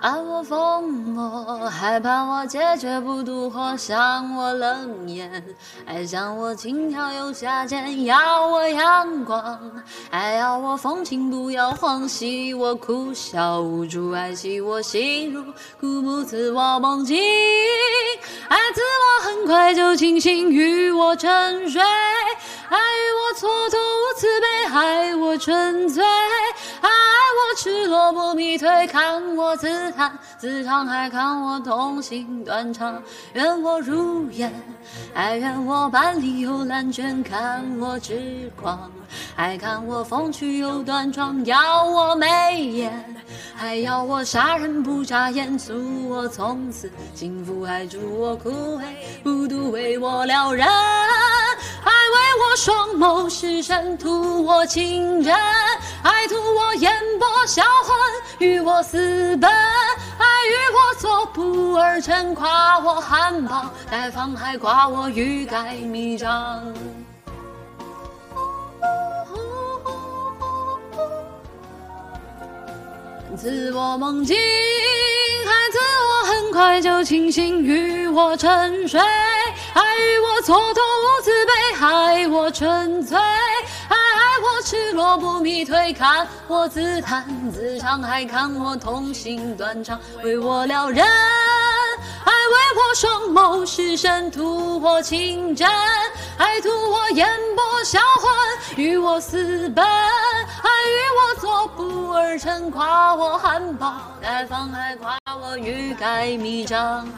爱我疯魔，害怕我结绝不独活，想我冷眼，爱上我轻佻又下贱，要我阳光，爱要我风情不要慌，喜我哭笑无助，爱惜我心如古木，赐我梦境，爱赐我很快就清醒，与我沉睡，爱与我蹉跎无慈悲，爱我纯粹。赤裸不迷退，看我自弹自唱，还看我痛心断肠。愿我如烟，爱愿我半里又蓝卷，看我痴狂，爱看我风趣又端庄。要我眉眼，还要我杀人不眨眼，诉我从此幸福，还祝我枯萎孤独，为我撩人。爱为我双眸失神，图我情真，爱图我眼波销魂，与我私奔，爱与我作不二臣，夸我含苞待放，还夸我欲盖弥彰。赐我梦境，还赐我很快就清醒，与我沉睡，爱与我蹉跎无慈悲，害我纯粹，赤裸不迷退，看我自弹自唱，还看我痛心断肠，为我撩人，还为我双眸失神，图我情真，还图我眼波销魂，与我私奔，还与我做不二臣，夸我含苞待放，还夸我欲盖弥彰。